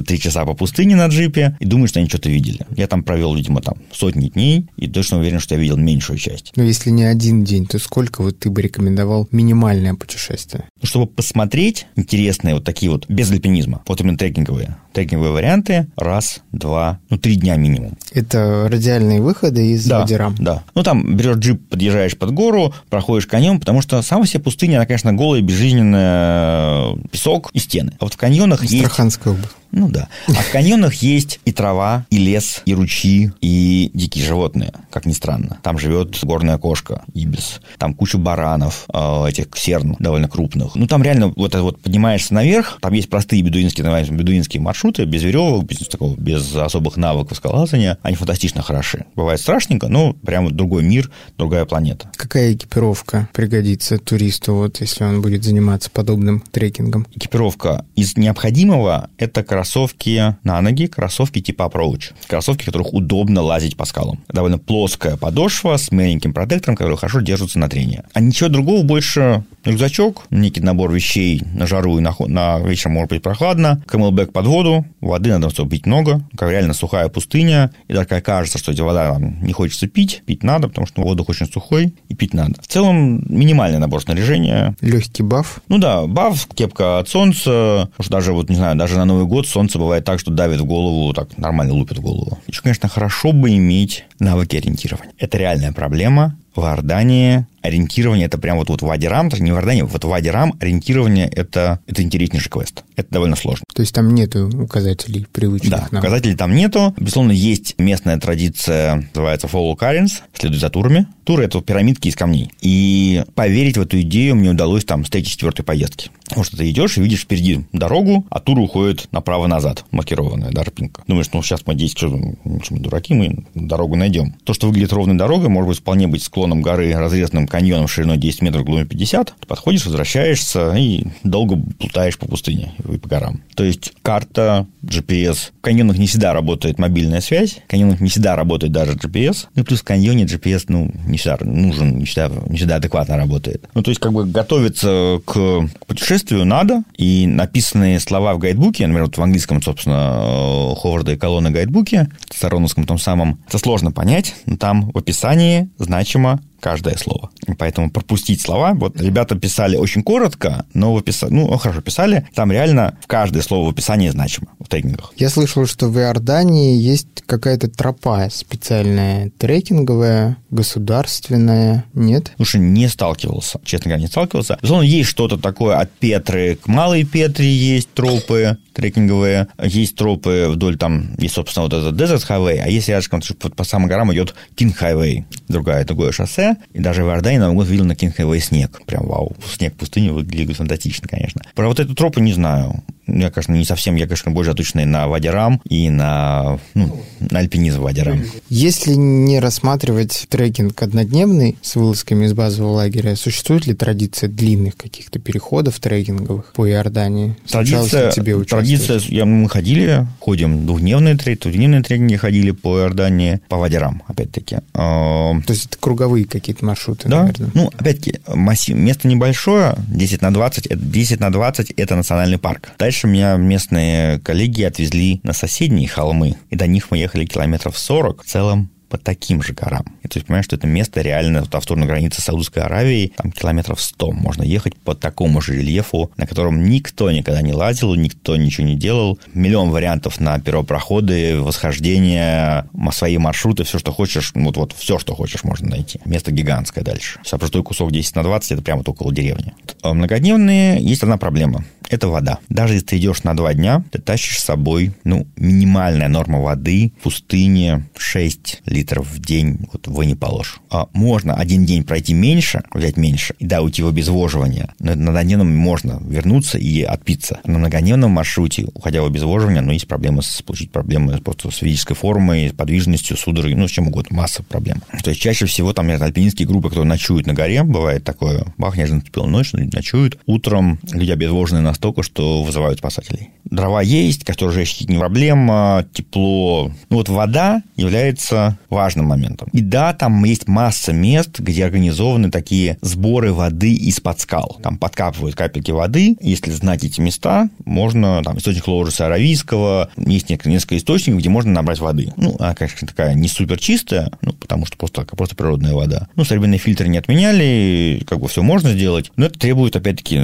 три часа по пустыне на джипе и думают, что они что-то видели. Я там провел, видимо, там сотни дней и точно уверен, что я видел меньшую часть. Но если не один день, то сколько вот ты бы рекомендовал минимальное путешествие? Ну, чтобы посмотреть интересные вот такие вот, без альпинизма, вот именно трекинговые, трекинговые варианты, раз, два, ну, три дня минимум. Это радиальные выходы из да, Вадирам? Да. Ну, там берешь джип, подъезжаешь под гору, проходишь конем, потому что сама себе пустыня, она, конечно, голая, безжизненная, песок и стены. А вот в каньонах есть... Астраханская область. Ну да. А в каньонах есть и трава, и лес, и ручьи, и дикие животные, как ни странно. Там живет горная кошка, ибис. Там куча баранов, э, этих серн довольно крупных. Ну, там реально вот, вот поднимаешься наверх, там есть простые бедуинские, называемые бедуинские маршруты, без веревок, без, такого, без особых навыков скалолазания. Они фантастично хороши. Бывает страшненько, но прямо другой мир, другая планета. Какая экипировка пригодится туристу, вот если он будет заниматься подобным трекингом? Экипировка из необходимого – это как кроссовки на ноги, кроссовки типа Approach. Кроссовки, в которых удобно лазить по скалам. Довольно плоская подошва с маленьким протектором, который хорошо держится на трении. А ничего другого больше рюкзачок, некий набор вещей на жару и на, на вечером может быть прохладно, камелбэк под воду, воды надо чтобы пить много, как реально сухая пустыня, и такая кажется, что эти вода не хочется пить, пить надо, потому что воздух очень сухой, и пить надо. В целом, минимальный набор снаряжения. Легкий баф? Ну да, баф, кепка от солнца, потому что даже, вот, не знаю, даже на Новый год солнце бывает так, что давит в голову, так нормально лупит в голову. Еще, конечно, хорошо бы иметь навыки ориентирования. Это реальная проблема В Иордании ориентирование это прям вот, вот Вади Рам, не в Иордании, вот Вади Рам ориентирование это, это интереснейший квест. Это довольно сложно. То есть там нету указателей привычных Да, нам? указателей там нету. Безусловно, есть местная традиция, называется follow currents, следует за турами. Туры – это пирамидки из камней. И поверить в эту идею мне удалось там с третьей, четвертой поездки. Потому что ты идешь и видишь впереди дорогу, а тур уходит направо-назад, маркированная, да, тропинка. Думаешь, ну, сейчас мы здесь, что, мы дураки, мы дорогу найдем. То, что выглядит ровной дорогой, может быть вполне быть склоном горы, разрезанным каньоном шириной 10 метров, глубиной 50. Ты подходишь, возвращаешься и долго плутаешь по пустыне и по горам. То есть карта, GPS. В каньонах не всегда работает мобильная связь, в каньонах не всегда работает даже GPS. Ну, плюс в каньоне GPS, ну, не всегда нужен, не всегда, не всегда адекватно работает. Ну, то есть, как бы готовиться к путешествию надо, и написанные слова в гайдбуке, например, вот в английском, собственно, Ховарда и колонны гайдбуке, в Сароновском том самом, это сложно понять, но там в описании значимо каждое слово. Поэтому пропустить слова. Вот ребята писали очень коротко, но в описании, ну, хорошо писали, там реально каждое слово в описании значимо трекингах. Я слышал, что в Иордании есть какая-то тропа специальная, трекинговая, государственная, нет? Слушай, не сталкивался, честно говоря, не сталкивался. Безусловно, есть что-то такое от Петры к Малой Петре, есть тропы трекинговые, есть тропы вдоль там, есть, собственно, вот этот Desert Highway, а есть рядышком по самым горам идет King Highway, другое, другое шоссе, и даже в Иордании на год видел на King Highway снег, прям вау, снег в пустыне выглядит фантастично, конечно. Про вот эту тропу не знаю, я, конечно, не совсем, я, конечно, больше отученный на Вадирам и на, ну, на альпинизм Вадирам. Если не рассматривать трекинг однодневный с вылазками из базового лагеря, существует ли традиция длинных каких-то переходов трекинговых по Иордании? Традиция, тебе традиция, я, мы ходили, ходим двухдневные треки, двухдневные трекинги ходили по Иордании, по Вадирам, опять-таки. То есть это круговые какие-то маршруты, да? наверное? Ну, опять-таки, массив, место небольшое, 10 на 20, 10 на 20 – это национальный парк. Дальше Дальше меня местные коллеги отвезли на соседние холмы, и до них мы ехали километров 40. В целом по таким же горам. И то есть, понимаешь, что это место реально вот, сторону границы Саудовской Аравии, там километров 100 можно ехать по такому же рельефу, на котором никто никогда не лазил, никто ничего не делал. Миллион вариантов на первопроходы, восхождения, свои маршруты, все, что хочешь, вот, вот все, что хочешь, можно найти. Место гигантское дальше. Простой кусок 10 на 20, это прямо вот около деревни. А многодневные есть одна проблема это вода. Даже если ты идешь на два дня, ты тащишь с собой, ну, минимальная норма воды в пустыне 6 литров в день вот вы не положишь. А можно один день пройти меньше, взять меньше, и да, уйти в обезвоживание. Но на однодневном можно вернуться и отпиться. На многодневном маршруте, уходя в обезвоживание, ну, есть проблемы с, получить проблемы просто с физической формой, с подвижностью, судорогой, ну, с чем угодно, масса проблем. То есть чаще всего там нет альпинистские группы, которые ночуют на горе, бывает такое, бах, неожиданно наступила ночь, ночуют. Утром люди обезвоженные на настолько, что вызывают спасателей. Дрова есть, костер жечь не проблема, тепло. Ну вот вода является важным моментом. И да, там есть масса мест, где организованы такие сборы воды из-под скал. Там подкапывают капельки воды. Если знать эти места, можно, там, источник Лоуржеса Аравийского, есть несколько, несколько источников, где можно набрать воды. Ну, она, конечно, такая не супер чистая, ну, потому что просто, просто природная вода. Ну, современные фильтры не отменяли, как бы все можно сделать, но это требует, опять-таки,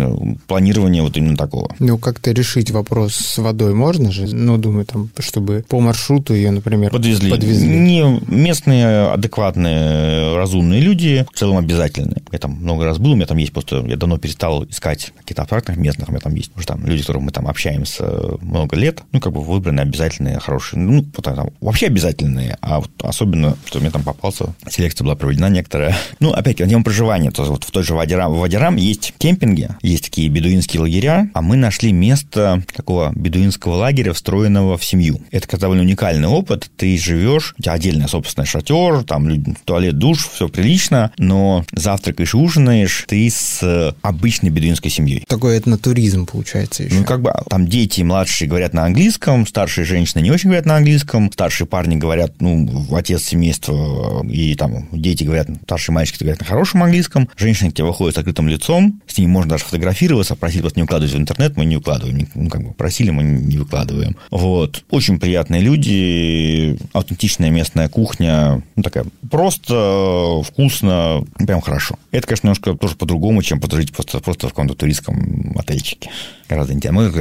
планирования вот именно такого. Ну, как-то решить вопрос с водой можно же? Ну, думаю, там, чтобы по маршруту ее, например, подвезли. подвезли. Не местные адекватные, разумные люди в целом обязательны. Я там много раз был, у меня там есть просто... Я давно перестал искать каких-то абстрактных местных, у меня там есть уже там люди, с которыми мы там общаемся много лет, ну, как бы выбранные, обязательные, хорошие, ну, там, вообще обязательные, а вот особенно, что мне там попался, селекция была проведена некоторая. Ну, опять, тема проживания, то вот в той же Вадирам, в Вадирам есть кемпинги, есть такие бедуинские лагеря, а мы нашли место такого бедуинского лагеря, встроенного в семью. Это довольно уникальный опыт. Ты живешь, у тебя отдельная собственная шатер, там туалет, душ, все прилично, но завтракаешь, ужинаешь ты с обычной бедуинской семьей. Такой этнотуризм получается еще. Ну, как бы там дети младшие говорят на английском, старшие женщины не очень говорят на английском, старшие парни говорят, ну, отец семейства, и там дети говорят, старшие мальчики говорят на хорошем английском, женщины к тебе выходят с открытым лицом, с ними можно даже фотографироваться, просить вас не укладывать интернет, мы не укладываем, ну, как бы просили, мы не выкладываем. Вот. Очень приятные люди, аутентичная местная кухня, ну, такая просто, вкусно, прям хорошо. Это, конечно, немножко тоже по-другому, чем подружить просто, просто в каком-то туристском отельчике. Гораздо,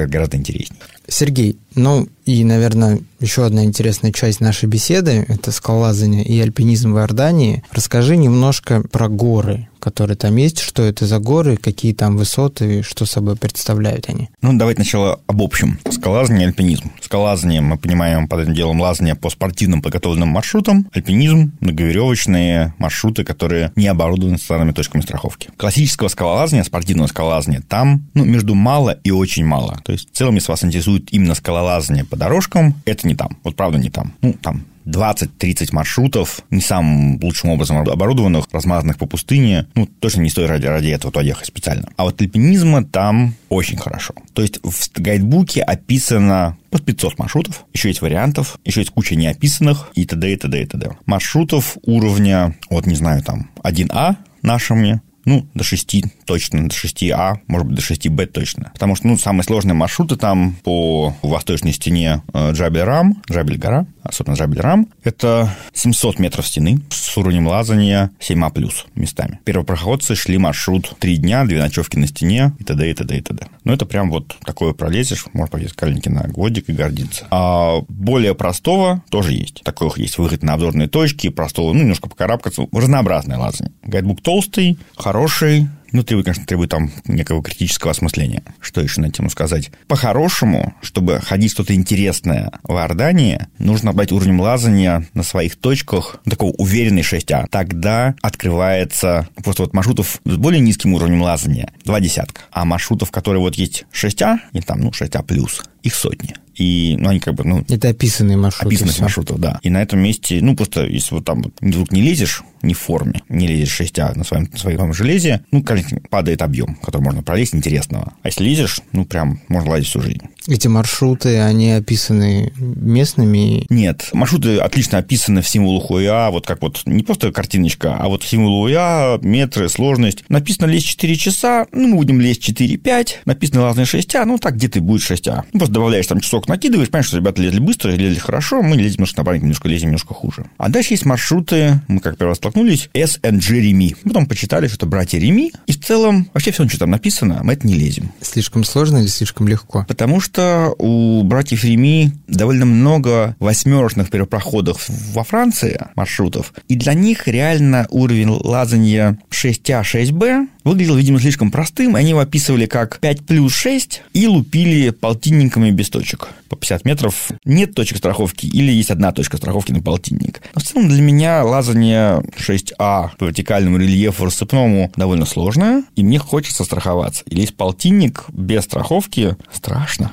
гораздо интереснее. Сергей, ну, И, наверное, еще одна интересная часть нашей беседы – это скалолазание и альпинизм в Иордании. Расскажи немножко про горы, которые там есть, что это за горы, какие там высоты, что собой представляют они. Ну, давайте сначала об общем. Скалолазание и альпинизм. Скалолазание мы понимаем под этим делом лазание по спортивным подготовленным маршрутам, альпинизм – многоверевочные маршруты, которые не оборудованы стационарными точками страховки. Классического скалолазания, спортивного скалолазания, там ну, между мало и очень мало. То есть, в целом, если вас интересует именно скалолазание дорожкам, это не там. Вот правда не там. Ну, там 20-30 маршрутов, не самым лучшим образом оборудованных, размазанных по пустыне. Ну, точно не стоит ради, ради этого туда ехать специально. А вот альпинизма там очень хорошо. То есть в гайдбуке описано под 500 маршрутов, еще есть вариантов, еще есть куча неописанных и т.д. и т.д. и т.д. Маршрутов уровня, вот не знаю, там 1А нашими, ну, до 6 точно, до 6А, может быть, до 6Б точно. Потому что, ну, самые сложные маршруты там по восточной стене э, Джабель-Рам, Джабель-гора, особенно Джабель-Рам, это 700 метров стены с уровнем лазания 7А+, местами. Первопроходцы шли маршрут 3 дня, 2 ночевки на стене и т.д. и т.д. и т.д. Ну, это прям вот такое пролезешь, можно повесить каленки на гвоздик и гордиться. А более простого тоже есть. Такой есть выход на обзорные точки, простого, ну, немножко покарабкаться, разнообразное лазание. Гайдбук толстый, хороший, хороший, ну, требует, конечно, требует там некого критического осмысления. Что еще на тему сказать? По-хорошему, чтобы ходить что-то интересное в Иордании, нужно обладать уровнем лазания на своих точках, ну, такого уверенный 6А. Тогда открывается просто вот маршрутов с более низким уровнем лазания два десятка. А маршрутов, которые вот есть 6А, и там, ну, 6А плюс, их сотни и, ну, они как бы, ну... Это описанные маршруты. Описанные маршруты, да. И на этом месте, ну, просто, если вот там вдруг не лезешь, не в форме, не лезешь 6 на своем, на своем железе, ну, конечно, падает объем, который можно пролезть интересного. А если лезешь, ну, прям можно лазить всю жизнь. Эти маршруты, они описаны местными? Нет, маршруты отлично описаны в символах УЯ, вот как вот не просто картиночка, а вот символ УЯ, метры, сложность. Написано лезть 4 часа, ну, мы будем лезть 4-5, написано лазные 6А, ну, так где-то будет 6А. Ну, просто добавляешь там часок накидываешь, понимаешь, что ребята лезли быстро, лезли хорошо, мы лезем немножко на немножко лезем немножко хуже. А дальше есть маршруты, мы как первый раз столкнулись, S and G Реми. Потом почитали, что это братья Реми, и в целом вообще все, что там написано, мы это не лезем. Слишком сложно или слишком легко? Потому что у братьев Реми довольно много восьмерочных перепроходов во Франции маршрутов, и для них реально уровень лазания 6А, 6Б выглядел, видимо, слишком простым. Они его описывали как 5 плюс 6 и лупили полтинниками без точек. По 50 метров нет точек страховки или есть одна точка страховки на полтинник. Но в целом для меня лазание 6А по вертикальному рельефу рассыпному довольно сложное, и мне хочется страховаться. Или есть полтинник без страховки, страшно.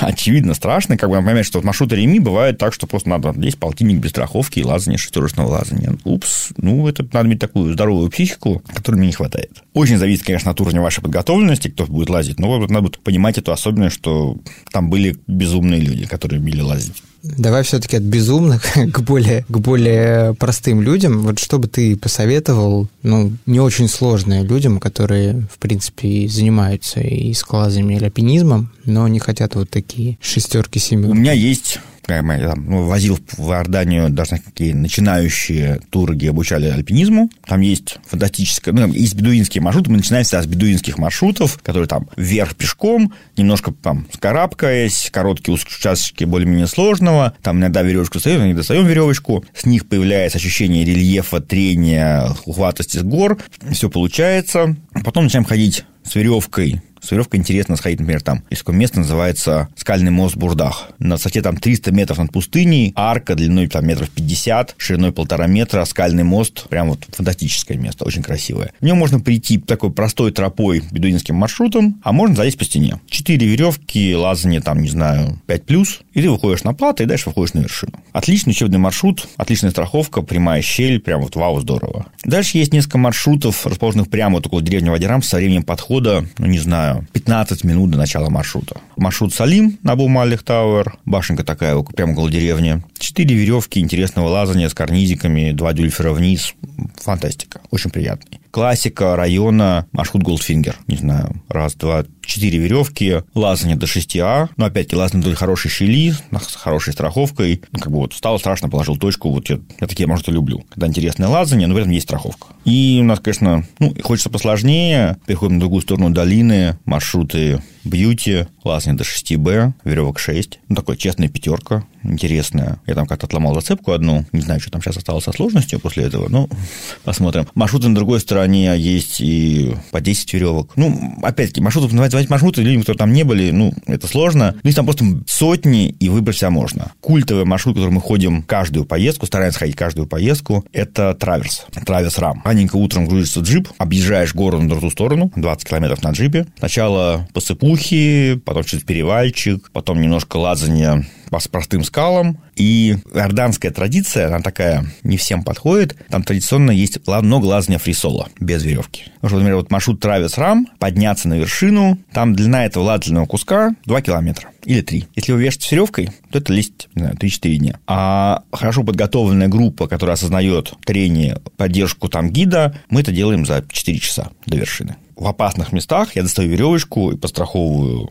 Очевидно, страшно. Как бы понимаешь, что маршруты Реми бывает так, что просто надо есть полтинник без страховки и лазание шестерочного лазания. Упс, ну, это надо иметь такую здоровую психику, которой мне не хватает. Очень зависит, конечно, от уровня вашей подготовленности, кто будет лазить, но надо понимать эту особенность, что там были безумные люди, которые умели лазить. Давай все-таки от безумных *laughs* к более, к более простым людям. Вот что бы ты посоветовал, ну, не очень сложные людям, которые, в принципе, занимаются и скалазами, и альпинизмом, но не хотят вот такие шестерки, семерки. У меня есть там, ну, возил в Иорданию даже такие начинающие туры, где обучали альпинизму. Там есть фантастическое, ну, там есть бедуинские маршруты. Мы начинаем всегда с бедуинских маршрутов, которые там вверх пешком, немножко там скарабкаясь, короткие участки более-менее сложного. Там иногда веревочку достаем, иногда достаем веревочку. С них появляется ощущение рельефа, трения, ухватости с гор. Все получается. Потом начинаем ходить с веревкой с веревкой интересно сходить, например, там, есть такое место, называется скальный мост Бурдах. На высоте там 300 метров над пустыней, арка длиной там метров 50, шириной полтора метра, скальный мост, прям вот фантастическое место, очень красивое. В нем можно прийти такой простой тропой бедуинским маршрутом, а можно залезть по стене. Четыре веревки, лазание там, не знаю, 5 плюс, и ты выходишь на плато, и дальше выходишь на вершину. Отличный учебный маршрут, отличная страховка, прямая щель, прям вот вау, здорово. Дальше есть несколько маршрутов, расположенных прямо вот около деревни Вадирам, со временем подхода, ну, не знаю, 15 минут до начала маршрута. Маршрут Салим на Бумалих Тауэр, башенка такая прямо около деревни. Четыре веревки интересного лазания с карнизиками, два дюльфера вниз. Фантастика, очень приятный. Классика района, маршрут Goldfinger. Не знаю, раз, два, 4 веревки, лазание до 6А, но опять-таки лазание вдоль хорошей щели, с хорошей страховкой. Ну, как бы вот стало страшно, положил точку, вот я, я такие маршруты люблю. Когда интересное лазание, но в этом есть страховка. И у нас, конечно, ну, хочется посложнее, переходим на другую сторону долины, маршрут Beauty, лазание до 6Б, веревок 6. Ну, такой честная пятерка, интересная. Я там как-то отломал зацепку одну, не знаю, что там сейчас осталось со сложностью после этого, ну, *laughs* посмотрим. Маршруты на другой стороне есть и по 10 веревок. Ну, опять-таки, маршрутов называть маршруты людям, которые там не были, ну, это сложно. Ну, там просто сотни, и выбрать себя можно. Культовый маршрут, который мы ходим каждую поездку, стараемся ходить каждую поездку, это траверс. Траверс рам. Раненько утром грузится джип, объезжаешь гору на другую сторону, 20 километров на джипе. Сначала по сыпухе, потом через перевальчик, потом немножко лазания по простым скалам. И иорданская традиция, она такая не всем подходит. Там традиционно есть много лазания фрисола без веревки. Потому что, например, вот маршрут Травис Рам, подняться на вершину, там длина этого лазательного куска 2 километра или 3. Если вы вешаете с веревкой, то это лезть, не знаю, 3-4 дня. А хорошо подготовленная группа, которая осознает трение, поддержку там гида, мы это делаем за 4 часа до вершины в опасных местах я достаю веревочку и постраховываю.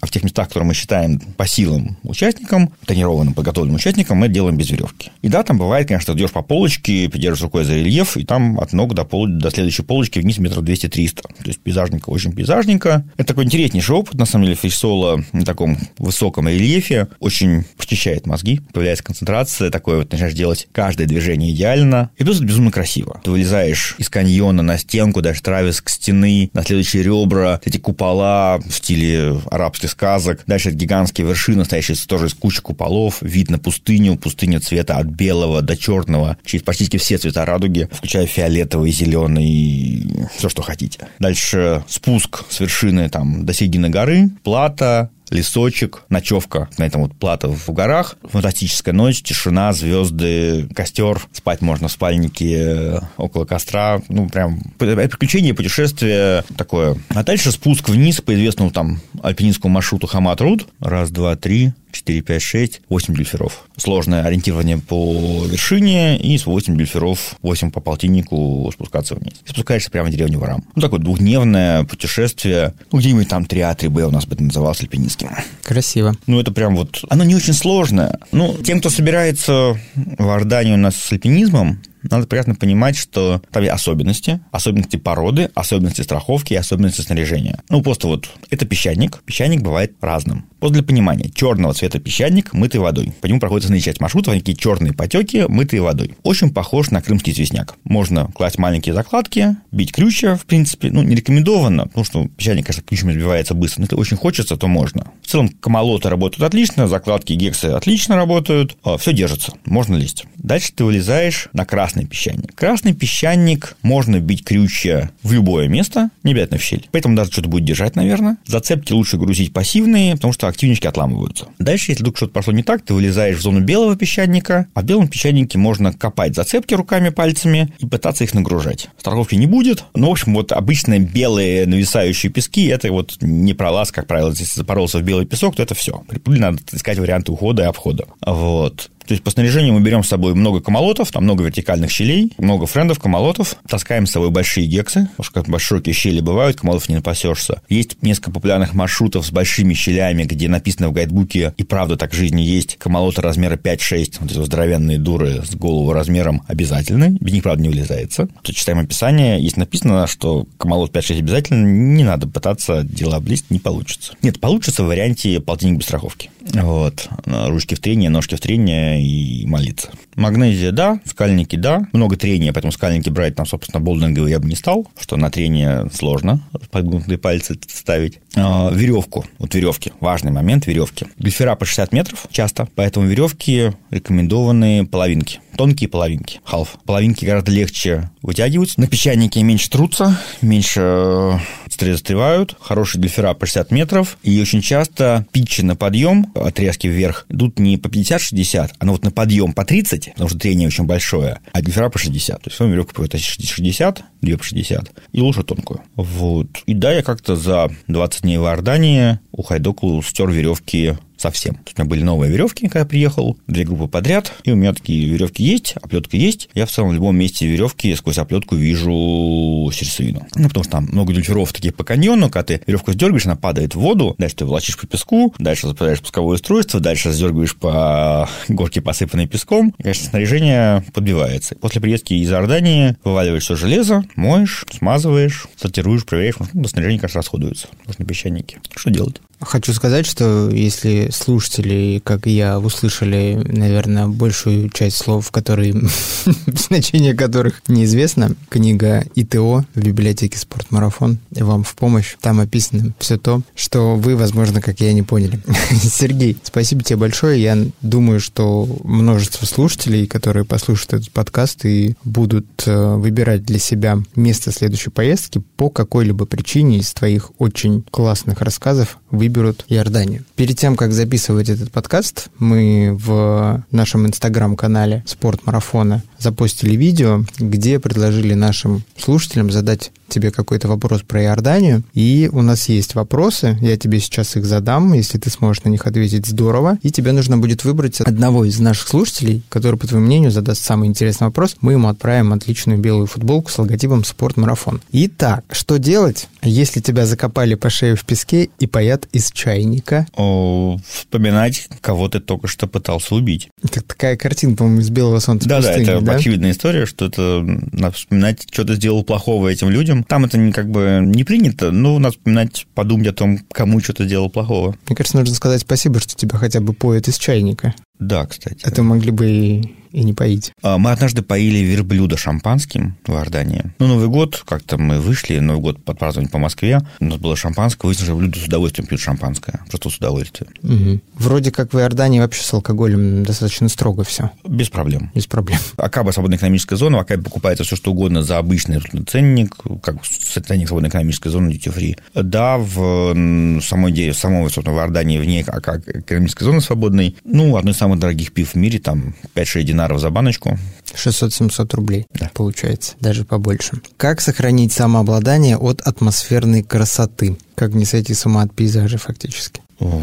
А в тех местах, которые мы считаем по силам участникам, тренированным, подготовленным участникам, мы делаем без веревки. И да, там бывает, конечно, идешь по полочке, придерживаешь рукой за рельеф, и там от ног до, пол... до следующей полочки вниз метров 200-300. То есть пейзажненько, очень пейзажненько. Это такой интереснейший опыт, на самом деле, фрисола на таком высоком рельефе. Очень прочищает мозги, появляется концентрация, такое вот начинаешь делать каждое движение идеально. И плюс это безумно красиво. Ты вылезаешь из каньона на стенку, даже травис к стены, на следующие ребра, эти купола в стиле арабских сказок. Дальше гигантские вершины, стоящие тоже из кучи куполов. Вид на пустыню, пустыня цвета от белого до черного, через почти все цвета радуги, включая фиолетовый, зеленый, все, что хотите. Дальше спуск с вершины там до середины горы, плата, лесочек, ночевка на этом вот плато в горах, фантастическая ночь, тишина, звезды, костер, спать можно в спальнике э, около костра, ну, прям приключение, путешествие такое. А дальше спуск вниз по известному там альпинистскому маршруту Хамат-Руд, раз, два, три, 4, 5, 6, 8 дюльферов. Сложное ориентирование по вершине и с 8 дюльферов, 8 по полтиннику спускаться вниз. И спускаешься прямо в деревню Варам. Ну, такое двухдневное путешествие. Ну, где-нибудь там 3А, 3Б у нас бы это называлось альпинистским. Красиво. Ну, это прям вот... Оно не очень сложное. Ну, тем, кто собирается в Иорданию у нас с альпинизмом, надо прекрасно понимать, что там есть особенности, особенности породы, особенности страховки и особенности снаряжения. Ну, просто вот это песчаник. Песчаник бывает разным. Просто для понимания, черного цвета песчаник, мытый водой. По нему проходит основная часть маршрута, такие черные потеки, мытые водой. Очень похож на крымский известняк. Можно класть маленькие закладки, бить крючья, в принципе, ну, не рекомендовано, потому что песчаник, конечно, крючьями сбивается быстро, но если очень хочется, то можно. В целом, камолоты работают отлично, закладки гексы отлично работают, а, все держится, можно лезть. Дальше ты вылезаешь на красный песчаник. Красный песчаник можно бить крючья в любое место, не обязательно в щель. Поэтому даже что-то будет держать, наверное. Зацепки лучше грузить пассивные, потому что активнички отламываются. Дальше, если вдруг что-то пошло не так, ты вылезаешь в зону белого песчаника, а в белом песчанике можно копать зацепки руками, пальцами и пытаться их нагружать. Страховки не будет, но, в общем, вот обычные белые нависающие пески, это вот не пролаз, как правило, если запоролся в белый песок, то это все. При надо искать варианты ухода и обхода. Вот. То есть по снаряжению мы берем с собой много камолотов, там много вертикальных щелей, много френдов, камолотов, таскаем с собой большие гексы, потому что как широкие щели бывают, камолотов не напасешься. Есть несколько популярных маршрутов с большими щелями, где написано в гайдбуке, и правда так в жизни есть, камолоты размера 5-6, вот эти здоровенные дуры с голову размером обязательны, без них, правда, не вылезается. Тут читаем описание, есть написано, что камолот 5-6 обязательно, не надо пытаться дела облезть, не получится. Нет, получится в варианте полтинник без страховки. Вот. Ручки в трение, ножки в трение и молиться. Магнезия, да, скальники, да. Много трения, поэтому скальники брать там, собственно, болдинговые я бы не стал, что на трение сложно подгнутые пальцы ставить. А, веревку, вот веревки, важный момент веревки. Глифера по 60 метров часто, поэтому веревки рекомендованы половинки тонкие половинки, халф. Половинки гораздо легче вытягиваются, на песчанике меньше трутся, меньше э, застревают, хорошие длифера по 60 метров, и очень часто питчи на подъем, отрезки вверх, идут не по 50-60, а вот на подъем по 30, потому что трение очень большое, а длифера по 60. То есть вам веревка по 60, 2 по 60, и лучше тонкую. Вот. И да, я как-то за 20 дней в Иордании у Хайдоку стер веревки совсем. То у меня были новые веревки, когда я приехал, две группы подряд, и у меня такие веревки есть, оплетка есть. Я в целом в любом месте веревки сквозь оплетку вижу сердцевину. Ну, потому что там много дюльферов таких по каньону, когда ты веревку сдергаешь, она падает в воду, дальше ты волочишь по песку, дальше запускаешь пусковое устройство, дальше сдергиваешь по горке, посыпанной песком, и, конечно, снаряжение подбивается. После приездки из Иордании вываливаешь все железо, моешь, смазываешь, сортируешь, проверяешь, ну, снаряжение, конечно, расходуется. Нужно песчаники. Что делать? Хочу сказать, что если слушатели, как и я, услышали, наверное, большую часть слов, которые *laughs* значение которых неизвестно, книга ИТО в библиотеке «Спортмарафон» вам в помощь. Там описано все то, что вы, возможно, как я, не поняли. *laughs* Сергей, спасибо тебе большое. Я думаю, что множество слушателей, которые послушают этот подкаст и будут э, выбирать для себя место следующей поездки по какой-либо причине из твоих очень классных рассказов, вы выберут Иорданию. Перед тем, как записывать этот подкаст, мы в нашем инстаграм-канале «Спорт марафона» запостили видео, где предложили нашим слушателям задать тебе какой-то вопрос про Иорданию. И у нас есть вопросы, я тебе сейчас их задам, если ты сможешь на них ответить, здорово. И тебе нужно будет выбрать одного из наших слушателей, который, по твоему мнению, задаст самый интересный вопрос. Мы ему отправим отличную белую футболку с логотипом «Спорт-марафон». Итак, что делать, если тебя закопали по шею в песке и паят из чайника? О, вспоминать, кого ты только что пытался убить. Это такая картина, по-моему, из «Белого солнца Да, пустыни, да, это да? очевидная история, что это надо вспоминать, что ты сделал плохого этим людям. Там это не, как бы не принято, но надо вспоминать, подумать о том, кому что-то сделал плохого. Мне кажется, нужно сказать спасибо, что тебя хотя бы поют из чайника. Да, кстати. Это могли бы и, и не поить. А, Мы однажды поили верблюда шампанским в Иордании. Ну, Новый год, как-то мы вышли, Новый год подпраздновали по Москве. У нас было шампанское, выяснилось, что верблюды с удовольствием пьют шампанское. Просто с удовольствием. Мгм. Вроде как в Иордании вообще с алкоголем достаточно строго все, Без проблем. без проблем. *laughs* Акаба свободная экономическая зона, в Акабе покупается все, что угодно за обычный ценник, как ценник свободной экономической зоны duty free. Да, в самой, в самой собственно, в Иордании вне Ака- экономической зоны свободной, ну, одно из самых дорогих пив в мире, там 5-6 динаров за баночку. 600-700 рублей Да. получается, даже побольше. Как сохранить самообладание от атмосферной красоты? Как не сойти с ума от пейзажа фактически? О,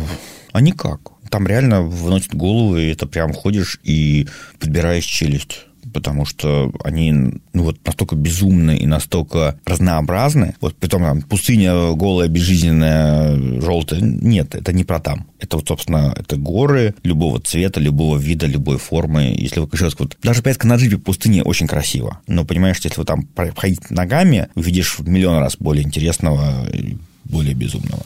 А никак. Там реально выносит голову, и это прям ходишь и подбираешь челюсть потому что они ну, вот настолько безумны и настолько разнообразны. Вот притом там пустыня голая, безжизненная, желтая. Нет, это не про там. Это вот, собственно, это горы любого цвета, любого вида, любой формы. Если вы еще раз, вот, даже поездка на джипе в пустыне очень красиво. Но понимаешь, если вы там проходить ногами, увидишь в миллион раз более интересного более безумного.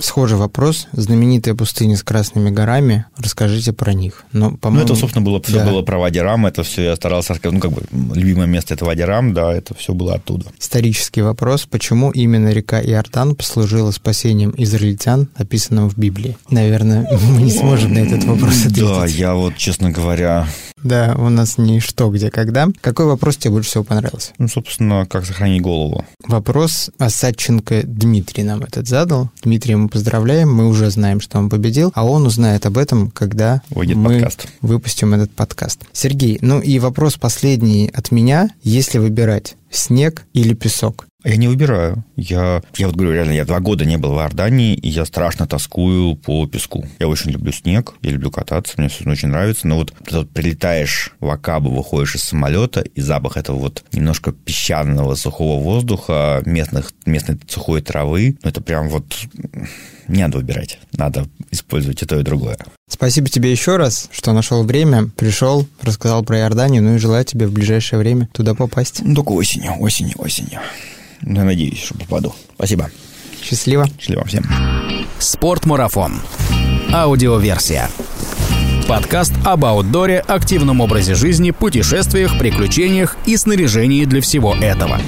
Схожий вопрос. Знаменитая пустыня с красными горами. Расскажите про них. Но, Ну, по-моему, это, собственно, было, все да. было про Вадирам, это все я старался рассказать. Ну, как бы, любимое место это Вадирам, да, это все было оттуда. Исторический вопрос. Почему именно река Иордан послужила спасением израильтян, описанным в Библии? Наверное, *laughs* мы не сможем на этот вопрос ответить. Да, я вот, честно говоря, Да, у нас не что, где, когда. Какой вопрос тебе больше всего понравился? ну, собственно, как сохранить голову. Вопрос Осадченко Дмитрий нам этот задал. Дмитрий, мы поздравляем, мы уже знаем, что он победил, а он узнает об этом, когда Выйдет мы подкаст. выпустим этот подкаст. Сергей, ну и вопрос последний от меня. Если выбирать снег или песок? Я не выбираю. Я, я вот говорю, реально, я два года не был в Иордании, и я страшно тоскую по песку. Я очень люблю снег, я люблю кататься, мне все очень нравится. Но вот ты вот прилетаешь в Акабу, выходишь из самолета, и запах этого вот немножко песчаного сухого воздуха, местных, местной сухой травы, ну это прям вот не надо выбирать. Надо использовать и то, и другое. Спасибо тебе еще раз, что нашел время, пришел, рассказал про Иорданию, ну и желаю тебе в ближайшее время туда попасть. Ну, только осенью, осенью, осенью. Ну, Я надеюсь, что попаду. Спасибо. Счастливо. Счастливо всем. Спортмарафон. Аудиоверсия. Подкаст об аутдоре, активном образе жизни, путешествиях, приключениях и снаряжении для всего этого.